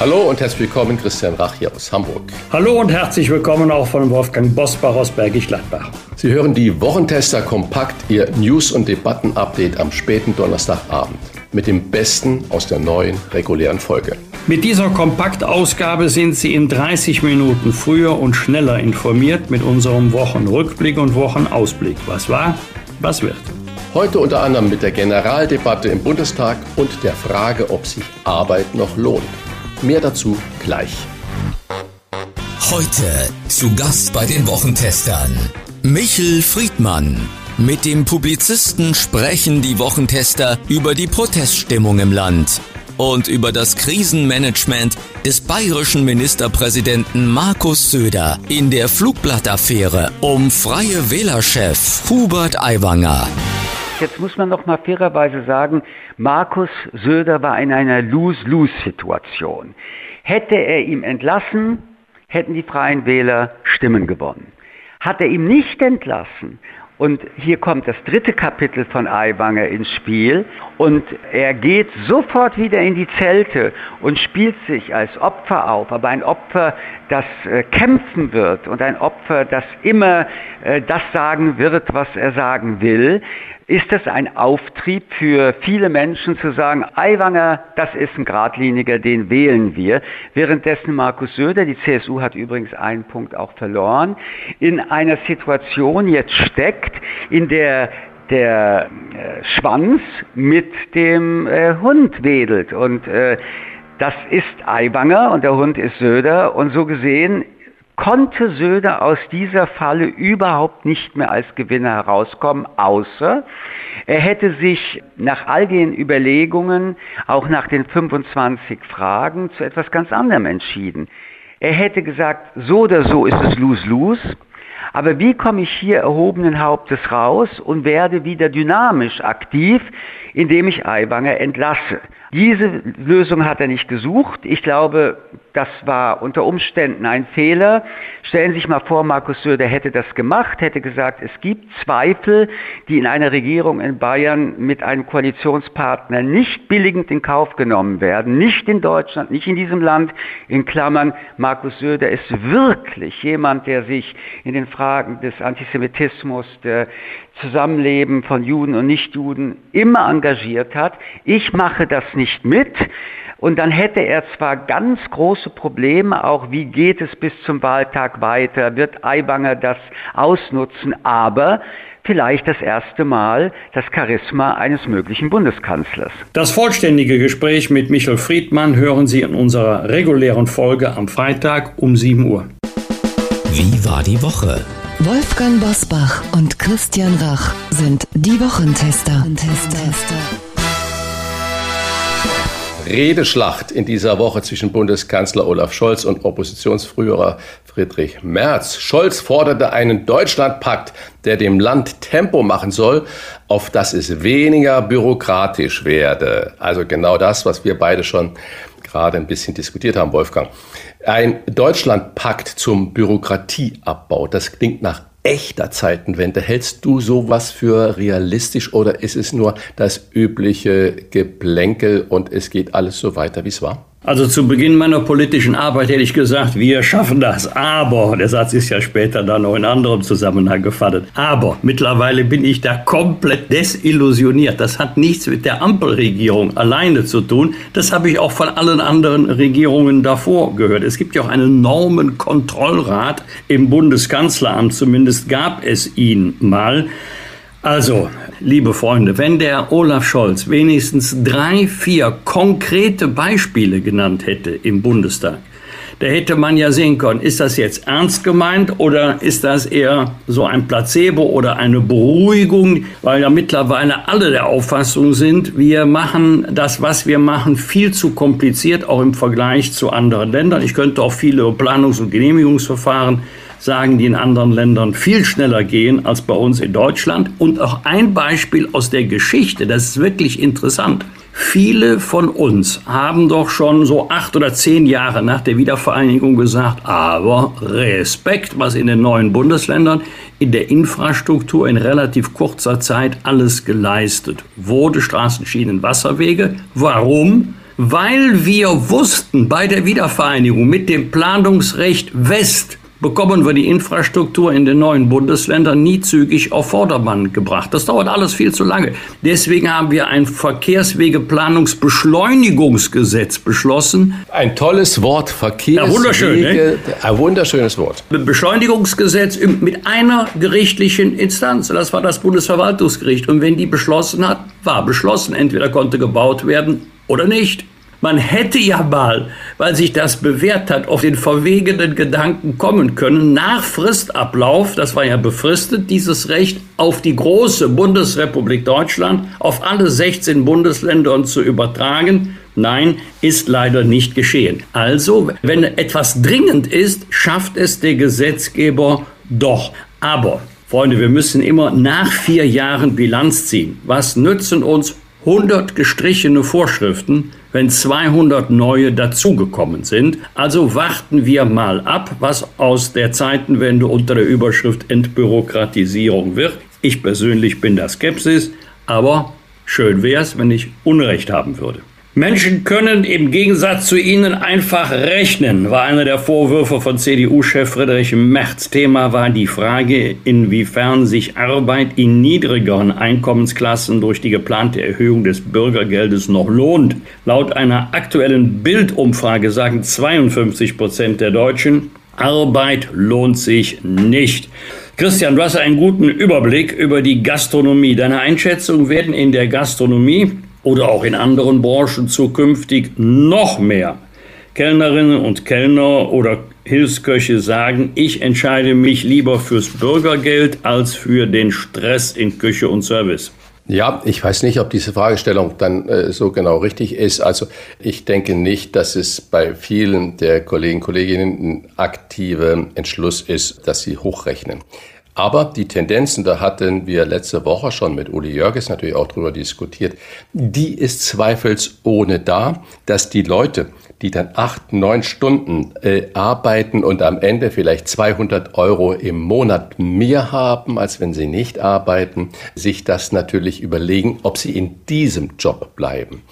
Hallo und herzlich willkommen, Christian Rach hier aus Hamburg. Hallo und herzlich willkommen auch von Wolfgang Bosbach aus Bergisch Gladbach. Sie hören die Wochentester kompakt, Ihr News- und Debatten-Update am späten Donnerstagabend mit dem Besten aus der neuen regulären Folge. Mit dieser Kompaktausgabe sind Sie in 30 Minuten früher und schneller informiert mit unserem Wochenrückblick und Wochenausblick. Was war, was wird. Heute unter anderem mit der Generaldebatte im Bundestag und der Frage, ob sich Arbeit noch lohnt. Mehr dazu gleich. Heute zu Gast bei den Wochentestern Michel Friedmann. Mit dem Publizisten sprechen die Wochentester über die Proteststimmung im Land und über das Krisenmanagement des bayerischen Ministerpräsidenten Markus Söder in der Flugblattaffäre um Freie Wählerchef Hubert Aiwanger. Jetzt muss man noch mal fairerweise sagen, Markus Söder war in einer Lose-Lose-Situation. Hätte er ihm entlassen, hätten die Freien Wähler Stimmen gewonnen. Hat er ihm nicht entlassen, und hier kommt das dritte Kapitel von Aiwanger ins Spiel. Und er geht sofort wieder in die Zelte und spielt sich als Opfer auf. Aber ein Opfer, das äh, kämpfen wird und ein Opfer, das immer äh, das sagen wird, was er sagen will ist es ein Auftrieb für viele Menschen zu sagen, Aiwanger, das ist ein Gradliniger, den wählen wir. Währenddessen Markus Söder, die CSU hat übrigens einen Punkt auch verloren, in einer Situation jetzt steckt, in der der äh, Schwanz mit dem äh, Hund wedelt. Und äh, das ist Aiwanger und der Hund ist Söder. Und so gesehen konnte Söder aus dieser Falle überhaupt nicht mehr als Gewinner herauskommen, außer er hätte sich nach all den Überlegungen, auch nach den 25 Fragen, zu etwas ganz anderem entschieden. Er hätte gesagt, so oder so ist es lose-lose, aber wie komme ich hier erhobenen Hauptes raus und werde wieder dynamisch aktiv, indem ich Aiwanger entlasse? Diese Lösung hat er nicht gesucht. Ich glaube, das war unter Umständen ein Fehler. Stellen Sie sich mal vor, Markus Söder hätte das gemacht, hätte gesagt, es gibt Zweifel, die in einer Regierung in Bayern mit einem Koalitionspartner nicht billigend in Kauf genommen werden. Nicht in Deutschland, nicht in diesem Land. In Klammern, Markus Söder ist wirklich jemand, der sich in den Fragen des Antisemitismus, der Zusammenleben von Juden und Nichtjuden immer engagiert hat. Ich mache das nicht mit. Und dann hätte er zwar ganz große Probleme, auch wie geht es bis zum Wahltag weiter, wird Aiwanger das ausnutzen, aber vielleicht das erste Mal das Charisma eines möglichen Bundeskanzlers. Das vollständige Gespräch mit Michel Friedmann hören Sie in unserer regulären Folge am Freitag um 7 Uhr. Wie war die Woche? Wolfgang Bosbach und Christian Rach sind die Wochentester. Redeschlacht in dieser Woche zwischen Bundeskanzler Olaf Scholz und Oppositionsführer Friedrich Merz. Scholz forderte einen Deutschlandpakt, der dem Land Tempo machen soll, auf dass es weniger bürokratisch werde. Also genau das, was wir beide schon gerade ein bisschen diskutiert haben, Wolfgang. Ein Deutschlandpakt zum Bürokratieabbau, das klingt nach echter Zeitenwende. Hältst du sowas für realistisch oder ist es nur das übliche Geplänkel und es geht alles so weiter, wie es war? Also zu Beginn meiner politischen Arbeit hätte ich gesagt, wir schaffen das. Aber, der Satz ist ja später dann noch in anderem Zusammenhang gefallen. Aber mittlerweile bin ich da komplett desillusioniert. Das hat nichts mit der Ampelregierung alleine zu tun. Das habe ich auch von allen anderen Regierungen davor gehört. Es gibt ja auch einen Normenkontrollrat im Bundeskanzleramt. Zumindest gab es ihn mal. Also, liebe Freunde, wenn der Olaf Scholz wenigstens drei, vier konkrete Beispiele genannt hätte im Bundestag, da hätte man ja sehen können, ist das jetzt ernst gemeint oder ist das eher so ein Placebo oder eine Beruhigung, weil ja mittlerweile alle der Auffassung sind, wir machen das, was wir machen, viel zu kompliziert, auch im Vergleich zu anderen Ländern. Ich könnte auch viele Planungs- und Genehmigungsverfahren sagen, die in anderen Ländern viel schneller gehen als bei uns in Deutschland. Und auch ein Beispiel aus der Geschichte, das ist wirklich interessant. Viele von uns haben doch schon so acht oder zehn Jahre nach der Wiedervereinigung gesagt, aber Respekt, was in den neuen Bundesländern in der Infrastruktur in relativ kurzer Zeit alles geleistet wurde. Straßen, Schienen, Wasserwege. Warum? Weil wir wussten bei der Wiedervereinigung mit dem Planungsrecht West, bekommen wir die Infrastruktur in den neuen Bundesländern nie zügig auf Vordermann gebracht. Das dauert alles viel zu lange. Deswegen haben wir ein Verkehrswegeplanungsbeschleunigungsgesetz beschlossen. Ein tolles Wort, Verkehrswege. Ja, wunderschön, ne? Ein wunderschönes Wort. Beschleunigungsgesetz mit einer gerichtlichen Instanz. Das war das Bundesverwaltungsgericht. Und wenn die beschlossen hat, war beschlossen. Entweder konnte gebaut werden oder nicht. Man hätte ja mal, weil sich das bewährt hat, auf den verwegenen Gedanken kommen können, nach Fristablauf, das war ja befristet, dieses Recht auf die große Bundesrepublik Deutschland, auf alle 16 Bundesländer zu übertragen. Nein, ist leider nicht geschehen. Also, wenn etwas dringend ist, schafft es der Gesetzgeber doch. Aber, Freunde, wir müssen immer nach vier Jahren Bilanz ziehen. Was nützen uns 100 gestrichene Vorschriften, wenn 200 neue dazugekommen sind. Also warten wir mal ab, was aus der Zeitenwende unter der Überschrift Entbürokratisierung wird. Ich persönlich bin da Skepsis, aber schön wäre es, wenn ich Unrecht haben würde. Menschen können im Gegensatz zu ihnen einfach rechnen, war einer der Vorwürfe von CDU-Chef Friedrich Merz. Thema war die Frage, inwiefern sich Arbeit in niedrigeren Einkommensklassen durch die geplante Erhöhung des Bürgergeldes noch lohnt. Laut einer aktuellen Bildumfrage sagen 52 Prozent der Deutschen, Arbeit lohnt sich nicht. Christian, du hast einen guten Überblick über die Gastronomie. Deine Einschätzung werden in der Gastronomie oder auch in anderen Branchen zukünftig noch mehr Kellnerinnen und Kellner oder Hilfsköche sagen, ich entscheide mich lieber fürs Bürgergeld als für den Stress in Küche und Service. Ja, ich weiß nicht, ob diese Fragestellung dann äh, so genau richtig ist. Also ich denke nicht, dass es bei vielen der Kollegen und Kolleginnen ein aktiver Entschluss ist, dass sie hochrechnen. Aber die Tendenzen, da hatten wir letzte Woche schon mit Uli Jörges natürlich auch drüber diskutiert, die ist zweifelsohne da, dass die Leute, die dann acht, neun Stunden äh, arbeiten und am Ende vielleicht 200 Euro im Monat mehr haben, als wenn sie nicht arbeiten, sich das natürlich überlegen, ob sie in diesem Job bleiben.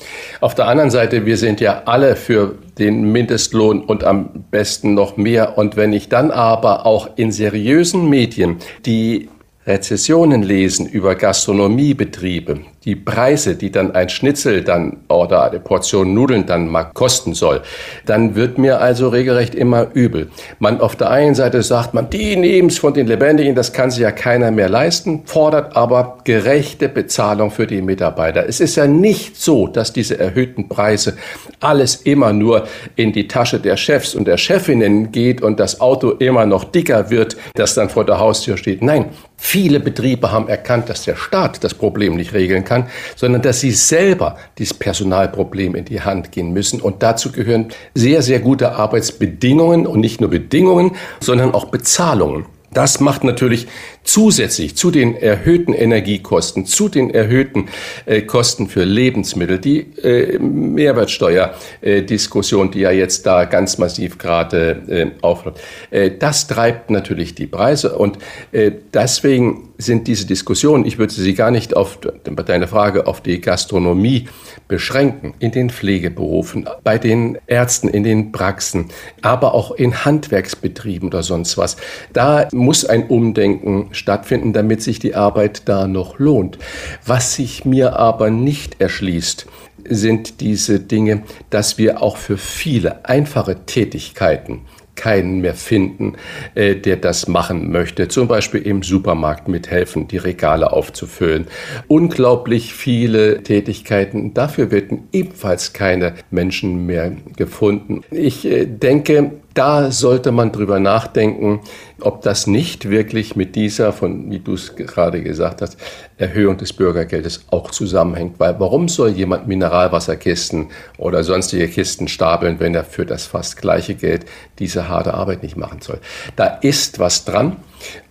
Auf der anderen Seite, wir sind ja alle für den Mindestlohn und am besten noch mehr. Und wenn ich dann aber auch in seriösen Medien die Rezessionen lesen über Gastronomiebetriebe, die Preise, die dann ein Schnitzel dann oder eine Portion Nudeln dann mal kosten soll, dann wird mir also regelrecht immer übel. Man auf der einen Seite sagt man, die nehmen es von den Lebendigen, das kann sich ja keiner mehr leisten, fordert aber gerechte Bezahlung für die Mitarbeiter. Es ist ja nicht so, dass diese erhöhten Preise alles immer nur in die Tasche der Chefs und der Chefinnen geht und das Auto immer noch dicker wird, das dann vor der Haustür steht. Nein, viele Betriebe haben erkannt, dass der Staat das Problem nicht regeln kann kann, sondern dass sie selber dieses Personalproblem in die Hand gehen müssen. Und dazu gehören sehr, sehr gute Arbeitsbedingungen und nicht nur Bedingungen, sondern auch Bezahlungen. Das macht natürlich zusätzlich zu den erhöhten Energiekosten, zu den erhöhten äh, Kosten für Lebensmittel, die äh, Mehrwertsteuerdiskussion, äh, die ja jetzt da ganz massiv gerade äh, aufläuft, äh, das treibt natürlich die Preise und äh, deswegen sind diese Diskussionen, ich würde sie gar nicht auf deine Frage auf die Gastronomie beschränken, in den Pflegeberufen, bei den Ärzten, in den Praxen, aber auch in Handwerksbetrieben oder sonst was. Da muss ein Umdenken stattfinden, damit sich die Arbeit da noch lohnt. Was sich mir aber nicht erschließt, sind diese Dinge, dass wir auch für viele einfache Tätigkeiten keinen mehr finden, äh, der das machen möchte. Zum Beispiel im Supermarkt mithelfen, die Regale aufzufüllen. Unglaublich viele Tätigkeiten. Dafür werden ebenfalls keine Menschen mehr gefunden. Ich äh, denke, Da sollte man drüber nachdenken, ob das nicht wirklich mit dieser, von, wie du es gerade gesagt hast, Erhöhung des Bürgergeldes auch zusammenhängt. Weil warum soll jemand Mineralwasserkisten oder sonstige Kisten stapeln, wenn er für das fast gleiche Geld diese harte Arbeit nicht machen soll? Da ist was dran.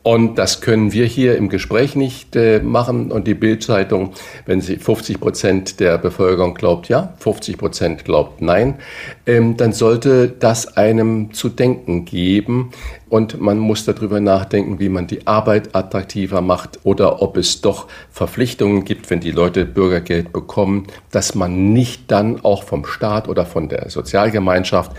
Und das können wir hier im Gespräch nicht äh, machen. Und die Bildzeitung, wenn sie 50 Prozent der Bevölkerung glaubt ja, 50 Prozent glaubt nein, ähm, dann sollte das einem zu denken geben. Und man muss darüber nachdenken, wie man die Arbeit attraktiver macht oder ob es doch Verpflichtungen gibt, wenn die Leute Bürgergeld bekommen, dass man nicht dann auch vom Staat oder von der Sozialgemeinschaft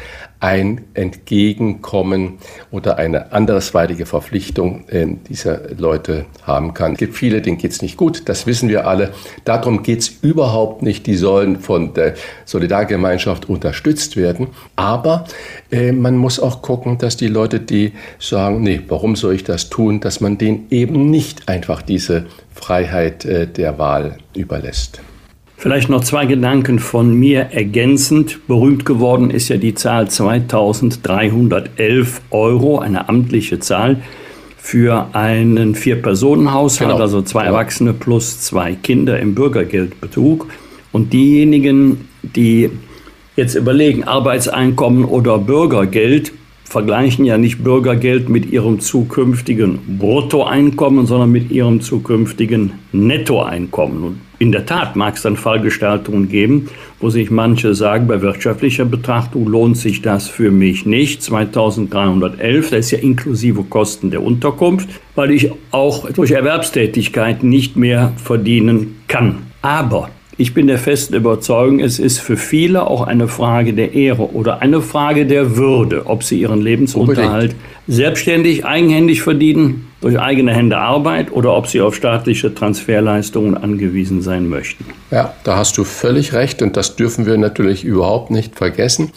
ein Entgegenkommen oder eine andersweitige Verpflichtung äh, dieser Leute haben kann. Es gibt viele, denen geht es nicht gut, das wissen wir alle. Darum geht es überhaupt nicht. Die sollen von der Solidargemeinschaft unterstützt werden. Aber äh, man muss auch gucken, dass die Leute, die sagen, nee, warum soll ich das tun, dass man denen eben nicht einfach diese Freiheit äh, der Wahl überlässt. Vielleicht noch zwei Gedanken von mir ergänzend. Berühmt geworden ist ja die Zahl 2311 Euro, eine amtliche Zahl für einen Vier-Personen-Haushalt, genau. also zwei Erwachsene plus zwei Kinder im Bürgergeldbetrug. Und diejenigen, die jetzt überlegen, Arbeitseinkommen oder Bürgergeld, vergleichen ja nicht Bürgergeld mit ihrem zukünftigen Bruttoeinkommen, sondern mit ihrem zukünftigen Nettoeinkommen. Und in der Tat mag es dann Fallgestaltungen geben, wo sich manche sagen, bei wirtschaftlicher Betrachtung lohnt sich das für mich nicht. 2311, das ist ja inklusive Kosten der Unterkunft, weil ich auch durch Erwerbstätigkeit nicht mehr verdienen kann. Aber ich bin der festen Überzeugung, es ist für viele auch eine Frage der Ehre oder eine Frage der Würde, ob sie ihren Lebensunterhalt Unbedingt. selbstständig, eigenhändig verdienen, durch eigene Hände Arbeit oder ob sie auf staatliche Transferleistungen angewiesen sein möchten. Ja, da hast du völlig recht und das dürfen wir natürlich überhaupt nicht vergessen,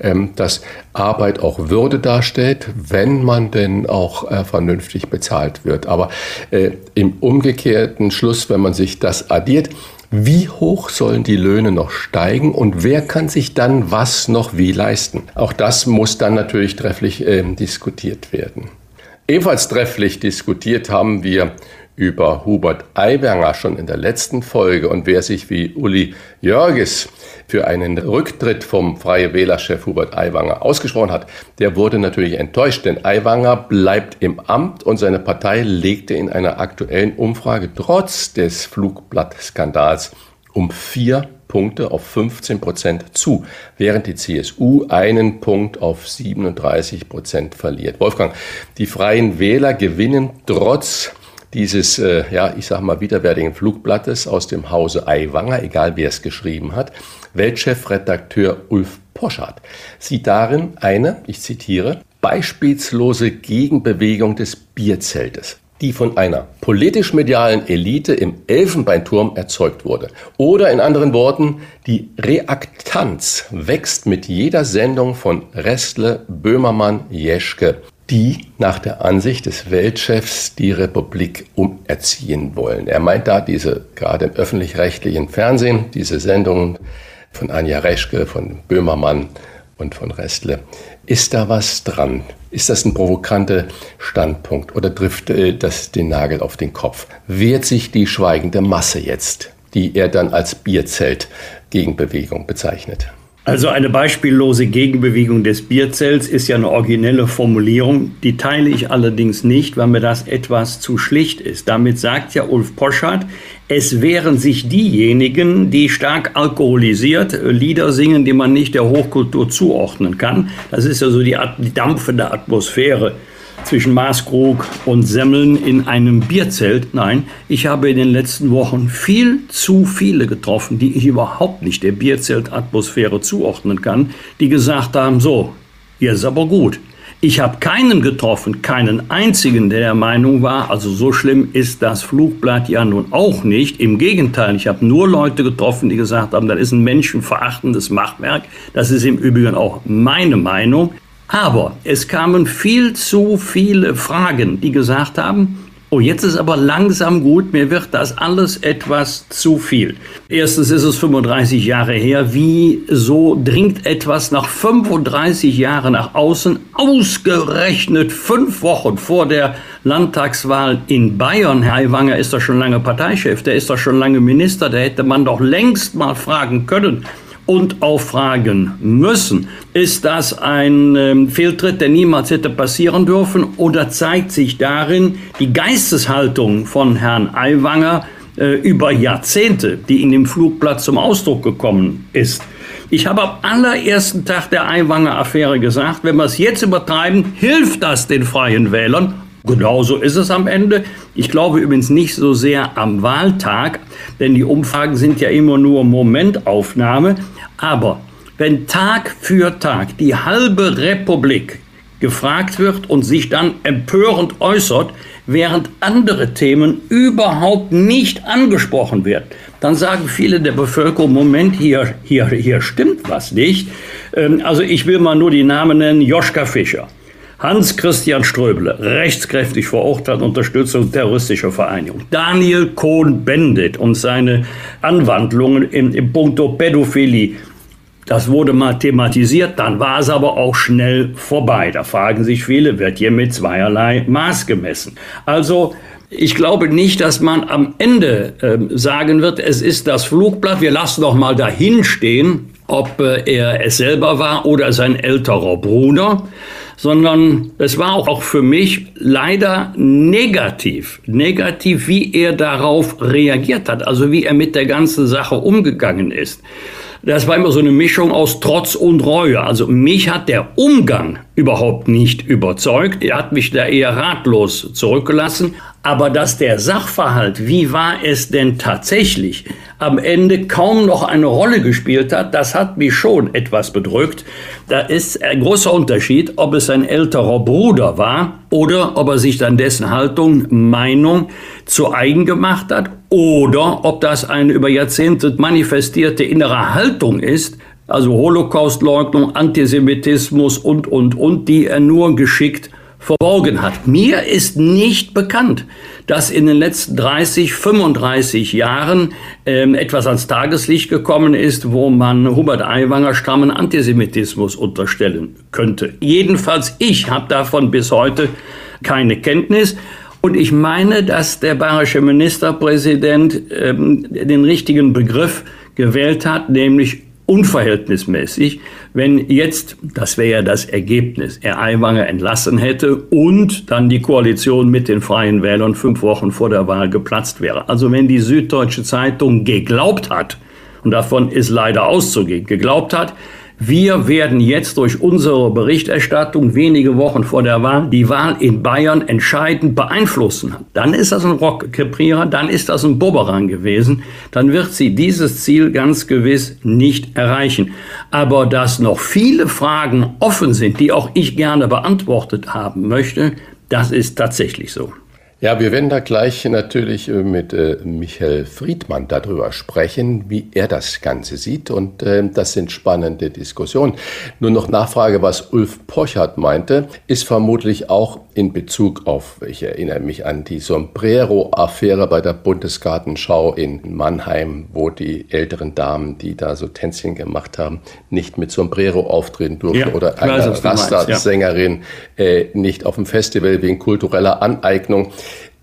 ähm, dass Arbeit auch Würde darstellt, wenn man denn auch äh, vernünftig bezahlt wird. Aber äh, im umgekehrten Schluss, wenn man sich das addiert, wie hoch sollen die Löhne noch steigen und wer kann sich dann was noch wie leisten? Auch das muss dann natürlich trefflich äh, diskutiert werden. Ebenfalls trefflich diskutiert haben wir über Hubert Aiwanger schon in der letzten Folge und wer sich wie Uli Jörges für einen Rücktritt vom Freie Wählerchef Hubert Aiwanger ausgesprochen hat, der wurde natürlich enttäuscht, denn Aiwanger bleibt im Amt und seine Partei legte in einer aktuellen Umfrage trotz des Flugblattskandals um vier Punkte auf 15 Prozent zu, während die CSU einen Punkt auf 37 Prozent verliert. Wolfgang, die Freien Wähler gewinnen trotz dieses, äh, ja, ich sag mal, widerwärtigen Flugblattes aus dem Hause Aiwanger, egal wer es geschrieben hat, Weltchefredakteur Ulf Poschardt sieht darin eine, ich zitiere, beispielslose Gegenbewegung des Bierzeltes die von einer politisch-medialen Elite im Elfenbeinturm erzeugt wurde. Oder in anderen Worten, die Reaktanz wächst mit jeder Sendung von Restle, Böhmermann, Jeschke die nach der Ansicht des Weltchefs die Republik umerziehen wollen. Er meint da diese gerade im öffentlich-rechtlichen Fernsehen, diese Sendungen von Anja Reschke, von Böhmermann und von Restle. Ist da was dran? Ist das ein provokanter Standpunkt oder trifft das den Nagel auf den Kopf? Wehrt sich die schweigende Masse jetzt, die er dann als Bierzelt-Gegenbewegung bezeichnet? Also eine beispiellose Gegenbewegung des Bierzells ist ja eine originelle Formulierung, die teile ich allerdings nicht, weil mir das etwas zu schlicht ist. Damit sagt ja Ulf Poschardt, es wären sich diejenigen, die stark alkoholisiert Lieder singen, die man nicht der Hochkultur zuordnen kann. Das ist ja so die, die dampfende Atmosphäre zwischen Maßkrug und Semmeln in einem Bierzelt. Nein, ich habe in den letzten Wochen viel zu viele getroffen, die ich überhaupt nicht der Bierzeltatmosphäre zuordnen kann, die gesagt haben, so, hier ist aber gut. Ich habe keinen getroffen, keinen einzigen, der der Meinung war, also so schlimm ist das Flugblatt ja nun auch nicht. Im Gegenteil, ich habe nur Leute getroffen, die gesagt haben, das ist ein menschenverachtendes Machwerk. Das ist im Übrigen auch meine Meinung. Aber es kamen viel zu viele Fragen, die gesagt haben, Oh, jetzt ist aber langsam gut, mir wird das alles etwas zu viel. Erstens ist es 35 Jahre her. Wieso dringt etwas nach 35 Jahren nach außen, ausgerechnet fünf Wochen vor der Landtagswahl in Bayern? Herr Aiwanger ist doch schon lange Parteichef, der ist doch schon lange Minister, da hätte man doch längst mal fragen können, und auch fragen müssen. Ist das ein ähm, Fehltritt, der niemals hätte passieren dürfen? Oder zeigt sich darin die Geisteshaltung von Herrn Aiwanger äh, über Jahrzehnte, die in dem Flugplatz zum Ausdruck gekommen ist? Ich habe am allerersten Tag der Aiwanger-Affäre gesagt, wenn wir es jetzt übertreiben, hilft das den freien Wählern Genauso ist es am Ende. Ich glaube übrigens nicht so sehr am Wahltag, denn die Umfragen sind ja immer nur Momentaufnahme. Aber wenn Tag für Tag die halbe Republik gefragt wird und sich dann empörend äußert, während andere Themen überhaupt nicht angesprochen werden, dann sagen viele der Bevölkerung, Moment, hier, hier, hier stimmt was nicht. Ähm, also ich will mal nur die Namen nennen, Joschka Fischer. Hans-Christian Ströbele, rechtskräftig verurteilt, Unterstützung terroristischer Vereinigung. Daniel Cohn-Bendit und seine Anwandlungen im, im Punkto Pädophilie. Das wurde mal thematisiert, dann war es aber auch schnell vorbei. Da fragen sich viele, wird hier mit zweierlei Maß gemessen? Also, ich glaube nicht, dass man am Ende äh, sagen wird, es ist das Flugblatt, wir lassen doch mal dahin stehen, ob äh, er es selber war oder sein älterer Bruder sondern es war auch für mich leider negativ. Negativ, wie er darauf reagiert hat, also wie er mit der ganzen Sache umgegangen ist. Das war immer so eine Mischung aus Trotz und Reue. Also mich hat der Umgang überhaupt nicht überzeugt. Er hat mich da eher ratlos zurückgelassen. Aber dass der Sachverhalt, wie war es denn tatsächlich, am Ende kaum noch eine Rolle gespielt hat, das hat mich schon etwas bedrückt. Da ist ein großer Unterschied, ob es ein älterer Bruder war oder ob er sich dann dessen Haltung, Meinung zu eigen gemacht hat oder ob das eine über Jahrzehnte manifestierte innere Haltung ist, also Holocaustleugnung, Antisemitismus und, und, und, die er nur geschickt verborgen hat. Mir ist nicht bekannt, dass in den letzten 30, 35 Jahren ähm, etwas ans Tageslicht gekommen ist, wo man Hubert Aiwanger strammen Antisemitismus unterstellen könnte. Jedenfalls ich habe davon bis heute keine Kenntnis. Und ich meine, dass der bayerische Ministerpräsident ähm, den richtigen Begriff gewählt hat, nämlich unverhältnismäßig, wenn jetzt, das wäre ja das Ergebnis, er Aiwanger entlassen hätte und dann die Koalition mit den Freien Wählern fünf Wochen vor der Wahl geplatzt wäre. Also wenn die Süddeutsche Zeitung geglaubt hat, und davon ist leider auszugehen, geglaubt hat, wir werden jetzt durch unsere Berichterstattung wenige Wochen vor der Wahl die Wahl in Bayern entscheidend beeinflussen. Dann ist das ein Rockkrepierer, dann ist das ein Boberang gewesen. Dann wird sie dieses Ziel ganz gewiss nicht erreichen. Aber dass noch viele Fragen offen sind, die auch ich gerne beantwortet haben möchte, das ist tatsächlich so. Ja, wir werden da gleich natürlich äh, mit äh, Michael Friedmann darüber sprechen, wie er das Ganze sieht. Und äh, das sind spannende Diskussionen. Nur noch Nachfrage, was Ulf Pochert meinte, ist vermutlich auch in Bezug auf, ich erinnere mich an die Sombrero-Affäre bei der Bundesgartenschau in Mannheim, wo die älteren Damen, die da so Tänzchen gemacht haben, nicht mit Sombrero auftreten durften ja, oder eine Rasta-Sängerin ja. äh, nicht auf dem Festival wegen kultureller Aneignung.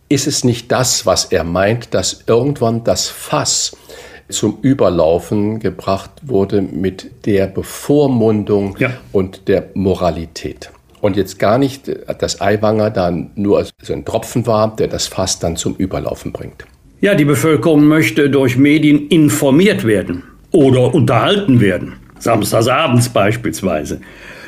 Ist es nicht das, was er meint, dass irgendwann das Fass zum Überlaufen gebracht wurde mit der Bevormundung ja. und der Moralität? Und jetzt gar nicht, dass Aiwanger dann nur so ein Tropfen war, der das Fass dann zum Überlaufen bringt. Ja, die Bevölkerung möchte durch Medien informiert werden oder unterhalten werden. Samstagsabends beispielsweise.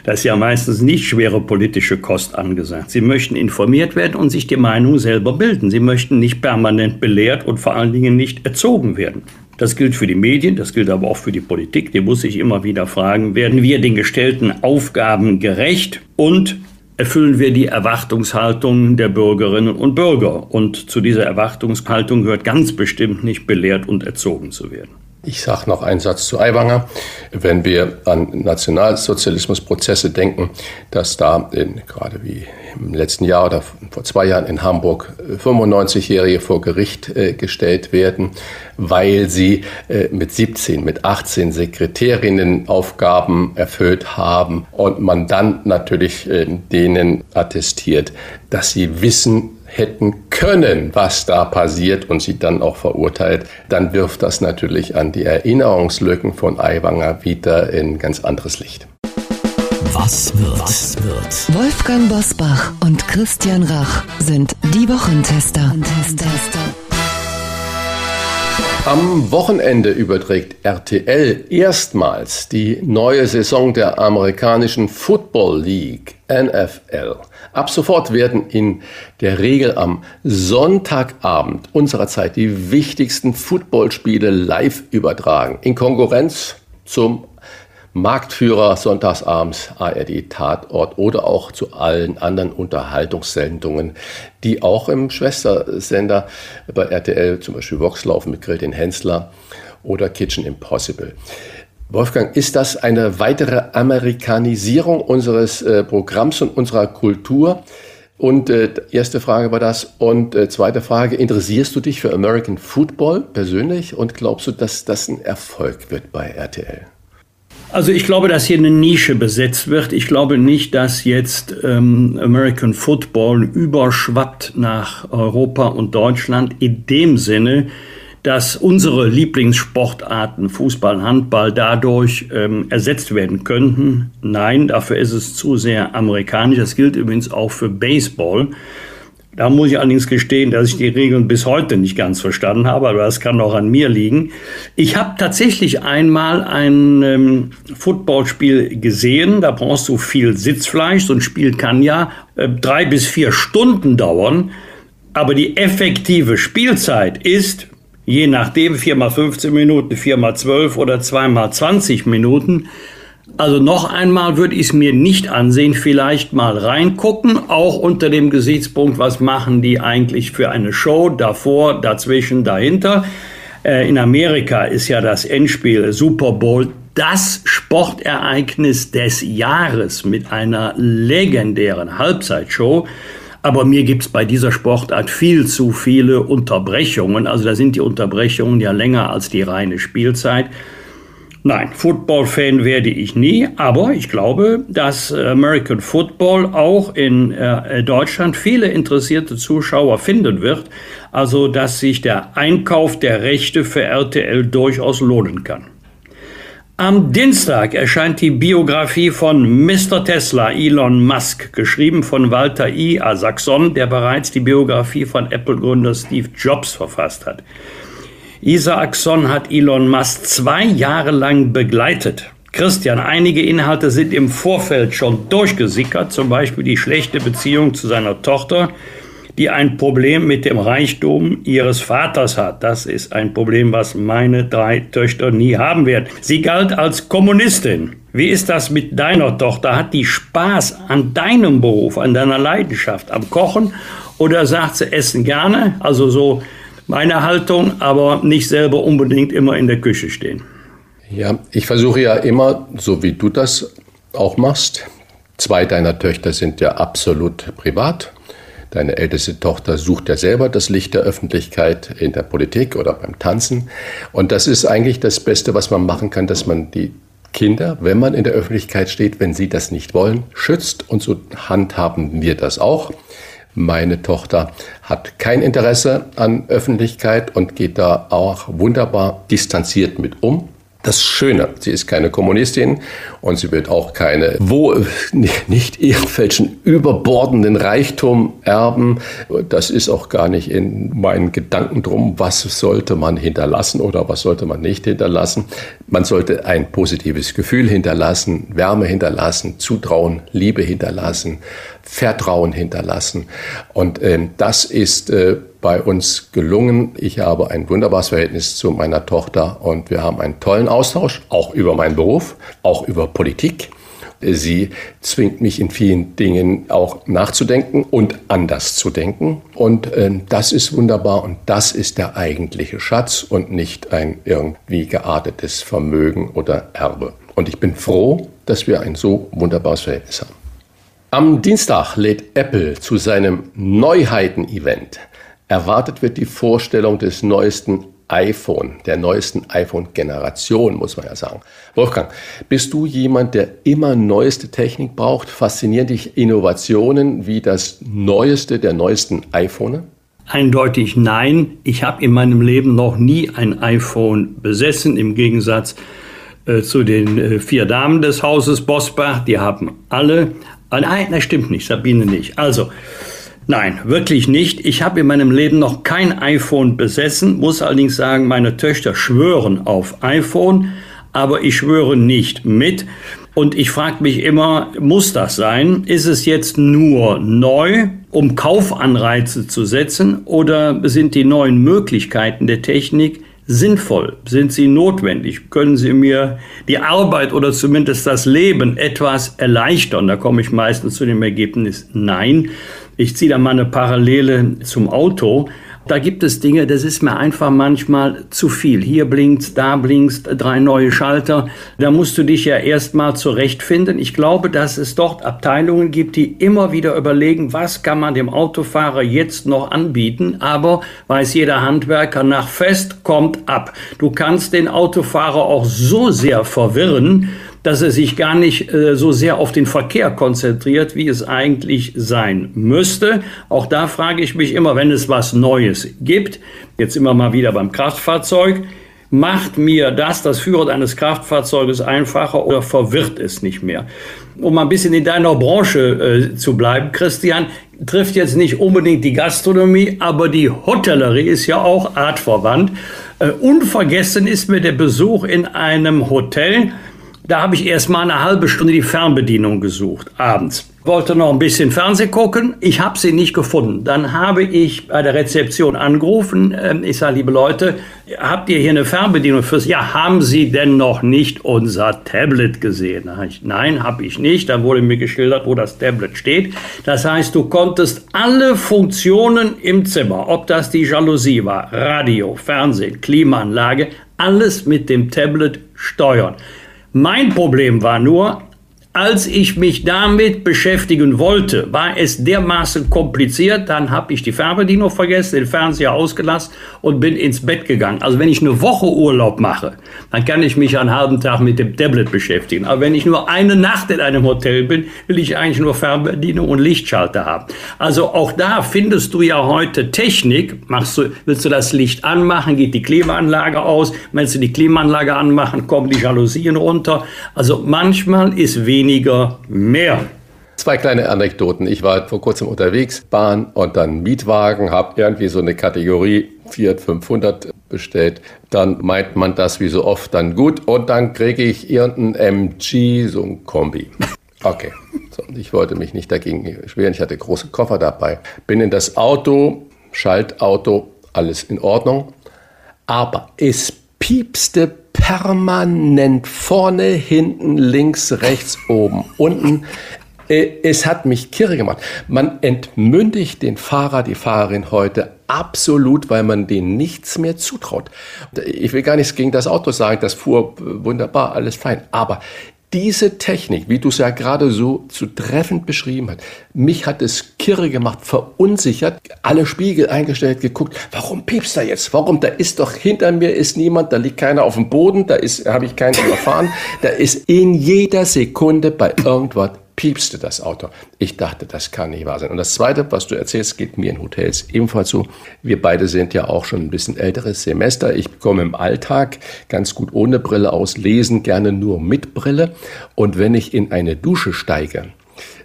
Da ist ja meistens nicht schwere politische Kost angesagt. Sie möchten informiert werden und sich die Meinung selber bilden. Sie möchten nicht permanent belehrt und vor allen Dingen nicht erzogen werden. Das gilt für die Medien, das gilt aber auch für die Politik. Die muss sich immer wieder fragen, werden wir den gestellten Aufgaben gerecht und erfüllen wir die Erwartungshaltung der Bürgerinnen und Bürger. Und zu dieser Erwartungshaltung gehört ganz bestimmt nicht belehrt und erzogen zu werden. Ich sage noch einen Satz zu Aiwanger. Wenn wir an Nationalsozialismusprozesse denken, dass da in, gerade wie im letzten Jahr oder vor zwei Jahren in Hamburg 95-Jährige vor Gericht äh, gestellt werden, weil sie äh, mit 17, mit 18 Sekretärinnen Aufgaben erfüllt haben und man dann natürlich äh, denen attestiert, dass sie wissen, hätten können, was da passiert und sie dann auch verurteilt, dann wirft das natürlich an die Erinnerungslücken von Aiwanger wieder in ganz anderes Licht. Was wird? Was wird? Wolfgang Bosbach und Christian Rach sind die Wochentester. Am Wochenende überträgt RTL erstmals die neue Saison der amerikanischen Football League NFL. Ab sofort werden in der Regel am Sonntagabend unserer Zeit die wichtigsten Footballspiele live übertragen. In Konkurrenz zum Marktführer sonntagsabends ARD Tatort oder auch zu allen anderen Unterhaltungssendungen, die auch im Schwestersender bei RTL, zum Beispiel Vox laufen mit Grill den Hensler oder Kitchen Impossible. Wolfgang, ist das eine weitere Amerikanisierung unseres äh, Programms und unserer Kultur? Und äh, erste Frage war das. Und äh, zweite Frage, interessierst du dich für American Football persönlich und glaubst du, dass das ein Erfolg wird bei RTL? Also ich glaube, dass hier eine Nische besetzt wird. Ich glaube nicht, dass jetzt ähm, American Football überschwappt nach Europa und Deutschland in dem Sinne, dass unsere Lieblingssportarten Fußball, Handball dadurch ähm, ersetzt werden könnten. Nein, dafür ist es zu sehr amerikanisch. Das gilt übrigens auch für Baseball. Da muss ich allerdings gestehen, dass ich die Regeln bis heute nicht ganz verstanden habe, aber das kann auch an mir liegen. Ich habe tatsächlich einmal ein ähm, Footballspiel gesehen, da brauchst du viel Sitzfleisch. So ein Spiel kann ja äh, drei bis vier Stunden dauern, aber die effektive Spielzeit ist je nachdem 4 mal 15 Minuten, 4 mal 12 oder 2 mal 20 Minuten. Also noch einmal würde ich es mir nicht ansehen, vielleicht mal reingucken, auch unter dem Gesichtspunkt, was machen die eigentlich für eine Show davor, dazwischen, dahinter. Äh, in Amerika ist ja das Endspiel Super Bowl das Sportereignis des Jahres mit einer legendären Halbzeitshow. Aber mir gibt es bei dieser Sportart viel zu viele Unterbrechungen. Also da sind die Unterbrechungen ja länger als die reine Spielzeit. Nein, Football-Fan werde ich nie, aber ich glaube, dass American Football auch in äh, Deutschland viele interessierte Zuschauer finden wird. Also, dass sich der Einkauf der Rechte für RTL durchaus lohnen kann. Am Dienstag erscheint die Biografie von Mr. Tesla, Elon Musk, geschrieben von Walter I. Asaxon, der bereits die Biografie von Apple-Gründer Steve Jobs verfasst hat. Isaacson hat Elon Musk zwei Jahre lang begleitet. Christian, einige Inhalte sind im Vorfeld schon durchgesickert, zum Beispiel die schlechte Beziehung zu seiner Tochter, die ein Problem mit dem Reichtum ihres Vaters hat. Das ist ein Problem, was meine drei Töchter nie haben werden. Sie galt als Kommunistin. Wie ist das mit deiner Tochter? Hat die Spaß an deinem Beruf, an deiner Leidenschaft, am Kochen? Oder sagt sie Essen gerne? Also so meine Haltung, aber nicht selber unbedingt immer in der Küche stehen. Ja, ich versuche ja immer, so wie du das auch machst. Zwei deiner Töchter sind ja absolut privat. Deine älteste Tochter sucht ja selber das Licht der Öffentlichkeit in der Politik oder beim Tanzen. Und das ist eigentlich das Beste, was man machen kann, dass man die Kinder, wenn man in der Öffentlichkeit steht, wenn sie das nicht wollen, schützt. Und so handhaben wir das auch. Meine Tochter hat kein Interesse an Öffentlichkeit und geht da auch wunderbar distanziert mit um das Schöne. Sie ist keine Kommunistin und sie wird auch keine, wo nicht irgendwelchen überbordenden Reichtum erben. Das ist auch gar nicht in meinen Gedanken drum, was sollte man hinterlassen oder was sollte man nicht hinterlassen. Man sollte ein positives Gefühl hinterlassen, Wärme hinterlassen, Zutrauen, Liebe hinterlassen, Vertrauen hinterlassen. Und ähm, das ist äh, bei uns gelungen. Ich habe ein wunderbares Verhältnis zu meiner Tochter und wir haben einen tollen Austausch, auch über meinen Beruf, auch über Politik. Sie zwingt mich in vielen Dingen auch nachzudenken und anders zu denken. Und äh, das ist wunderbar und das ist der eigentliche Schatz und nicht ein irgendwie geartetes Vermögen oder Erbe. Und ich bin froh, dass wir ein so wunderbares Verhältnis haben. Am Dienstag lädt Apple zu seinem Neuheiten-Event. Erwartet wird die Vorstellung des neuesten iPhone, der neuesten iPhone-Generation, muss man ja sagen. Wolfgang, bist du jemand, der immer neueste Technik braucht? Faszinieren dich Innovationen wie das neueste der neuesten iPhone? Eindeutig nein. Ich habe in meinem Leben noch nie ein iPhone besessen, im Gegensatz äh, zu den äh, vier Damen des Hauses Bosbach. Die haben alle. Nein, das stimmt nicht, Sabine nicht. Also, Nein, wirklich nicht. Ich habe in meinem Leben noch kein iPhone besessen, muss allerdings sagen, meine Töchter schwören auf iPhone, aber ich schwöre nicht mit. Und ich frage mich immer, muss das sein? Ist es jetzt nur neu, um Kaufanreize zu setzen, oder sind die neuen Möglichkeiten der Technik sinnvoll? Sind sie notwendig? Können sie mir die Arbeit oder zumindest das Leben etwas erleichtern? Da komme ich meistens zu dem Ergebnis Nein. Ich ziehe da mal eine Parallele zum Auto. Da gibt es Dinge, das ist mir einfach manchmal zu viel. Hier blinkt, da blinkt, drei neue Schalter. Da musst du dich ja erstmal zurechtfinden. Ich glaube, dass es dort Abteilungen gibt, die immer wieder überlegen, was kann man dem Autofahrer jetzt noch anbieten. Aber weiß jeder Handwerker, nach Fest kommt ab. Du kannst den Autofahrer auch so sehr verwirren, dass er sich gar nicht äh, so sehr auf den Verkehr konzentriert, wie es eigentlich sein müsste. Auch da frage ich mich immer, wenn es was Neues gibt, jetzt immer mal wieder beim Kraftfahrzeug, macht mir das, das Führen eines Kraftfahrzeuges einfacher oder verwirrt es nicht mehr? Um ein bisschen in deiner Branche äh, zu bleiben, Christian, trifft jetzt nicht unbedingt die Gastronomie, aber die Hotellerie ist ja auch artverwandt. Äh, unvergessen ist mir der Besuch in einem Hotel, da habe ich erst mal eine halbe Stunde die Fernbedienung gesucht, abends. Wollte noch ein bisschen Fernsehen gucken, ich habe sie nicht gefunden. Dann habe ich bei der Rezeption angerufen. Ähm, ich sage, liebe Leute, habt ihr hier eine Fernbedienung fürs? Ja, haben Sie denn noch nicht unser Tablet gesehen? Nein, habe ich nicht. Dann wurde mir geschildert, wo das Tablet steht. Das heißt, du konntest alle Funktionen im Zimmer, ob das die Jalousie war, Radio, Fernsehen, Klimaanlage, alles mit dem Tablet steuern. Mein Problem war nur, als ich mich damit beschäftigen wollte, war es dermaßen kompliziert, dann habe ich die Fernbedienung vergessen, den Fernseher ausgelassen und bin ins Bett gegangen. Also wenn ich eine Woche Urlaub mache, dann kann ich mich einen halben Tag mit dem Tablet beschäftigen. Aber wenn ich nur eine Nacht in einem Hotel bin, will ich eigentlich nur Fernbedienung und Lichtschalter haben. Also auch da findest du ja heute Technik. Machst du, willst du das Licht anmachen, geht die Klimaanlage aus. Wenn du die Klimaanlage anmachen, kommen die Jalousien runter. Also manchmal ist weniger weniger mehr. Zwei kleine Anekdoten. Ich war vor kurzem unterwegs, Bahn und dann Mietwagen, habe irgendwie so eine Kategorie Fiat 500 bestellt. Dann meint man das wie so oft dann gut und dann kriege ich irgendein MG, so ein Kombi. Okay, so, ich wollte mich nicht dagegen schweren. Ich hatte große Koffer dabei. Bin in das Auto, Schaltauto, alles in Ordnung. Aber es piepste permanent vorne, hinten, links, rechts, oben, unten. Äh, es hat mich kirre gemacht. Man entmündigt den Fahrer, die Fahrerin heute absolut, weil man denen nichts mehr zutraut. Ich will gar nichts gegen das Auto sagen, das fuhr wunderbar, alles fein. Aber diese Technik, wie du es ja gerade so zu treffend beschrieben hast, mich hat es kirre gemacht, verunsichert, alle Spiegel eingestellt, geguckt, warum piepst er jetzt? Warum? Da ist doch hinter mir ist niemand, da liegt keiner auf dem Boden, da ist, habe ich keinen überfahren, da ist in jeder Sekunde bei irgendwas piepste das Auto. Ich dachte, das kann nicht wahr sein. Und das Zweite, was du erzählst, geht mir in Hotels ebenfalls so. Wir beide sind ja auch schon ein bisschen älteres Semester. Ich komme im Alltag ganz gut ohne Brille aus, lesen gerne nur mit Brille. Und wenn ich in eine Dusche steige,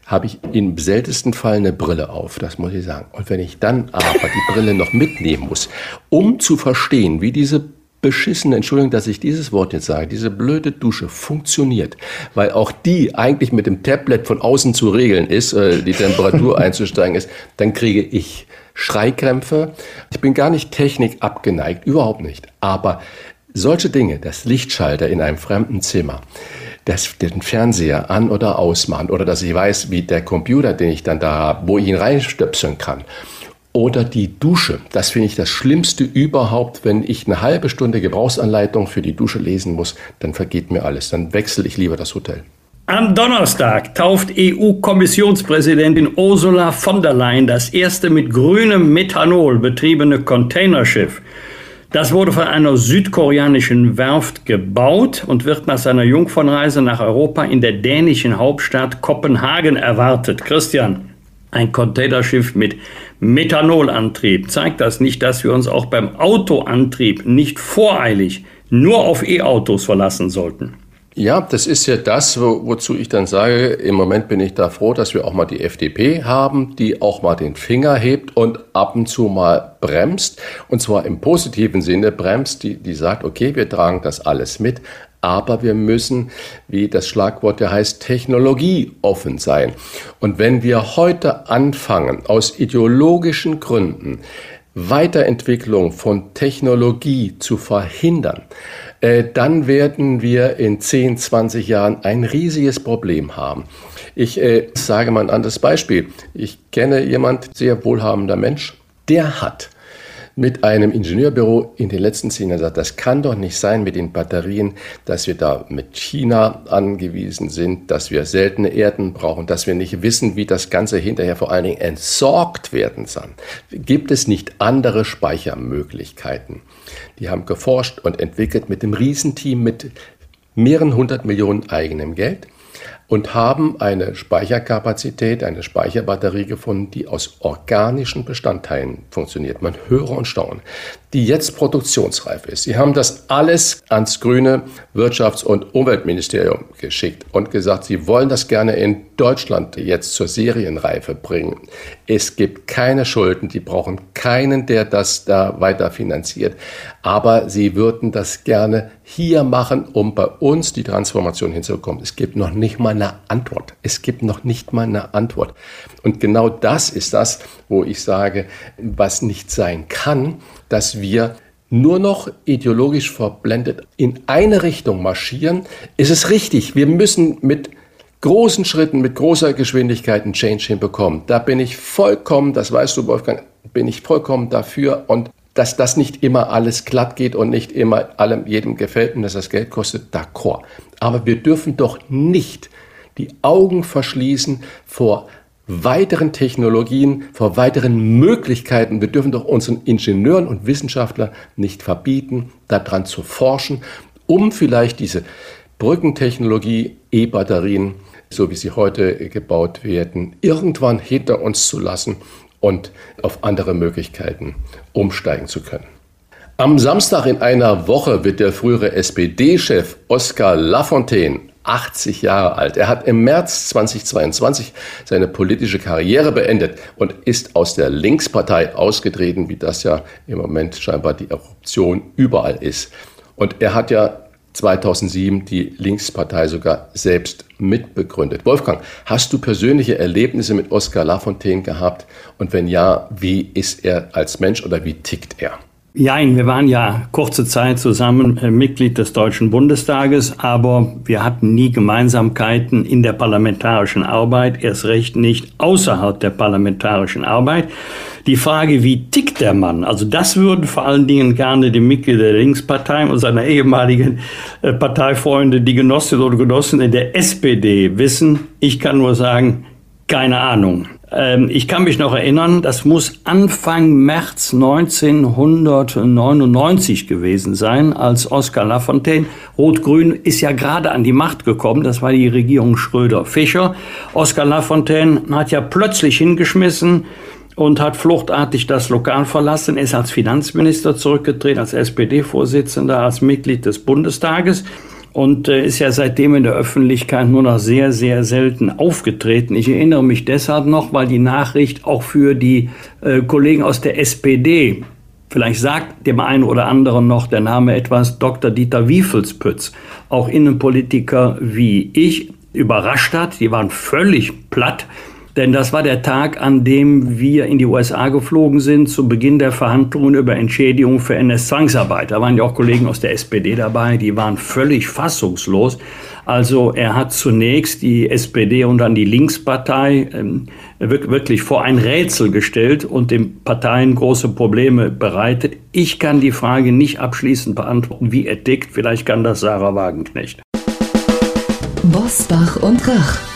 habe ich im seltensten Fall eine Brille auf, das muss ich sagen. Und wenn ich dann aber die Brille noch mitnehmen muss, um zu verstehen, wie diese beschissene, Entschuldigung, dass ich dieses Wort jetzt sage, diese blöde Dusche funktioniert, weil auch die eigentlich mit dem Tablet von außen zu regeln ist, äh, die Temperatur einzusteigen ist, dann kriege ich Schreikrämpfe. Ich bin gar nicht Technik abgeneigt, überhaupt nicht. Aber solche Dinge, das Lichtschalter in einem fremden Zimmer, das, den Fernseher an oder ausmachen oder dass ich weiß, wie der Computer, den ich dann da habe, wo ich ihn reinstöpseln kann. Oder die Dusche. Das finde ich das Schlimmste überhaupt. Wenn ich eine halbe Stunde Gebrauchsanleitung für die Dusche lesen muss, dann vergeht mir alles. Dann wechsle ich lieber das Hotel. Am Donnerstag tauft EU-Kommissionspräsidentin Ursula von der Leyen das erste mit grünem Methanol betriebene Containerschiff. Das wurde von einer südkoreanischen Werft gebaut und wird nach seiner Jungfernreise nach Europa in der dänischen Hauptstadt Kopenhagen erwartet. Christian, ein Containerschiff mit Methanolantrieb. Zeigt das nicht, dass wir uns auch beim Autoantrieb nicht voreilig nur auf E-Autos verlassen sollten? Ja, das ist ja das, wo, wozu ich dann sage, im Moment bin ich da froh, dass wir auch mal die FDP haben, die auch mal den Finger hebt und ab und zu mal bremst. Und zwar im positiven Sinne bremst, die, die sagt, okay, wir tragen das alles mit, aber wir müssen, wie das Schlagwort ja heißt, technologieoffen sein. Und wenn wir heute anfangen, aus ideologischen Gründen Weiterentwicklung von Technologie zu verhindern, äh, dann werden wir in 10, 20 Jahren ein riesiges Problem haben. Ich äh, sage mal ein anderes Beispiel. Ich kenne jemand, sehr wohlhabender Mensch, der hat mit einem Ingenieurbüro in den letzten zehn Jahren gesagt, das kann doch nicht sein mit den Batterien, dass wir da mit China angewiesen sind, dass wir seltene Erden brauchen, dass wir nicht wissen, wie das Ganze hinterher vor allen Dingen entsorgt werden soll. Gibt es nicht andere Speichermöglichkeiten? Die haben geforscht und entwickelt mit dem Riesenteam mit mehreren hundert Millionen eigenem Geld und haben eine Speicherkapazität, eine Speicherbatterie gefunden, die aus organischen Bestandteilen funktioniert. Man höre und staune die jetzt produktionsreif ist. Sie haben das alles ans grüne Wirtschafts- und Umweltministerium geschickt und gesagt, Sie wollen das gerne in Deutschland jetzt zur Serienreife bringen. Es gibt keine Schulden, die brauchen keinen, der das da weiter finanziert. Aber Sie würden das gerne hier machen, um bei uns die Transformation hinzukommen. Es gibt noch nicht mal eine Antwort. Es gibt noch nicht mal eine Antwort. Und genau das ist das, wo ich sage, was nicht sein kann, dass wir nur noch ideologisch verblendet in eine Richtung marschieren, ist es richtig. Wir müssen mit großen Schritten, mit großer Geschwindigkeit einen Change hinbekommen. Da bin ich vollkommen, das weißt du, Wolfgang, bin ich vollkommen dafür. Und dass das nicht immer alles glatt geht und nicht immer allem, jedem gefällt und dass das Geld kostet, d'accord. Aber wir dürfen doch nicht die Augen verschließen vor weiteren Technologien, vor weiteren Möglichkeiten. Wir dürfen doch unseren Ingenieuren und Wissenschaftlern nicht verbieten, daran zu forschen, um vielleicht diese Brückentechnologie, E-Batterien, so wie sie heute gebaut werden, irgendwann hinter uns zu lassen und auf andere Möglichkeiten umsteigen zu können. Am Samstag in einer Woche wird der frühere SPD-Chef Oskar Lafontaine 80 Jahre alt. Er hat im März 2022 seine politische Karriere beendet und ist aus der Linkspartei ausgetreten, wie das ja im Moment scheinbar die Eruption überall ist. Und er hat ja 2007 die Linkspartei sogar selbst mitbegründet. Wolfgang, hast du persönliche Erlebnisse mit Oskar Lafontaine gehabt? Und wenn ja, wie ist er als Mensch oder wie tickt er? Jein, wir waren ja kurze Zeit zusammen äh, Mitglied des Deutschen Bundestages, aber wir hatten nie Gemeinsamkeiten in der parlamentarischen Arbeit, erst recht nicht außerhalb der parlamentarischen Arbeit. Die Frage, wie tickt der Mann? Also das würden vor allen Dingen gerne die Mitglieder der Linkspartei und seiner ehemaligen äh, Parteifreunde, die Genossinnen oder Genossen in der SPD wissen. Ich kann nur sagen, keine Ahnung. Ähm, ich kann mich noch erinnern, das muss Anfang März 1999 gewesen sein, als Oskar Lafontaine, Rot-Grün ist ja gerade an die Macht gekommen, das war die Regierung Schröder-Fischer. Oskar Lafontaine hat ja plötzlich hingeschmissen, und hat fluchtartig das Lokal verlassen, ist als Finanzminister zurückgetreten, als SPD-Vorsitzender, als Mitglied des Bundestages und äh, ist ja seitdem in der Öffentlichkeit nur noch sehr, sehr selten aufgetreten. Ich erinnere mich deshalb noch, weil die Nachricht auch für die äh, Kollegen aus der SPD, vielleicht sagt dem einen oder anderen noch der Name etwas, Dr. Dieter Wiefelspütz, auch Innenpolitiker wie ich, überrascht hat. Die waren völlig platt denn das war der Tag, an dem wir in die USA geflogen sind, zu Beginn der Verhandlungen über Entschädigung für NS-Zwangsarbeit. Da waren ja auch Kollegen aus der SPD dabei, die waren völlig fassungslos, Also er hat zunächst die SPD und dann die Linkspartei ähm, wirklich vor ein Rätsel gestellt und den Parteien große Probleme bereitet. Ich kann die Frage nicht abschließend beantworten, wie er tickt. Vielleicht kann das Sarah Wagenknecht. Bosbach und Rach.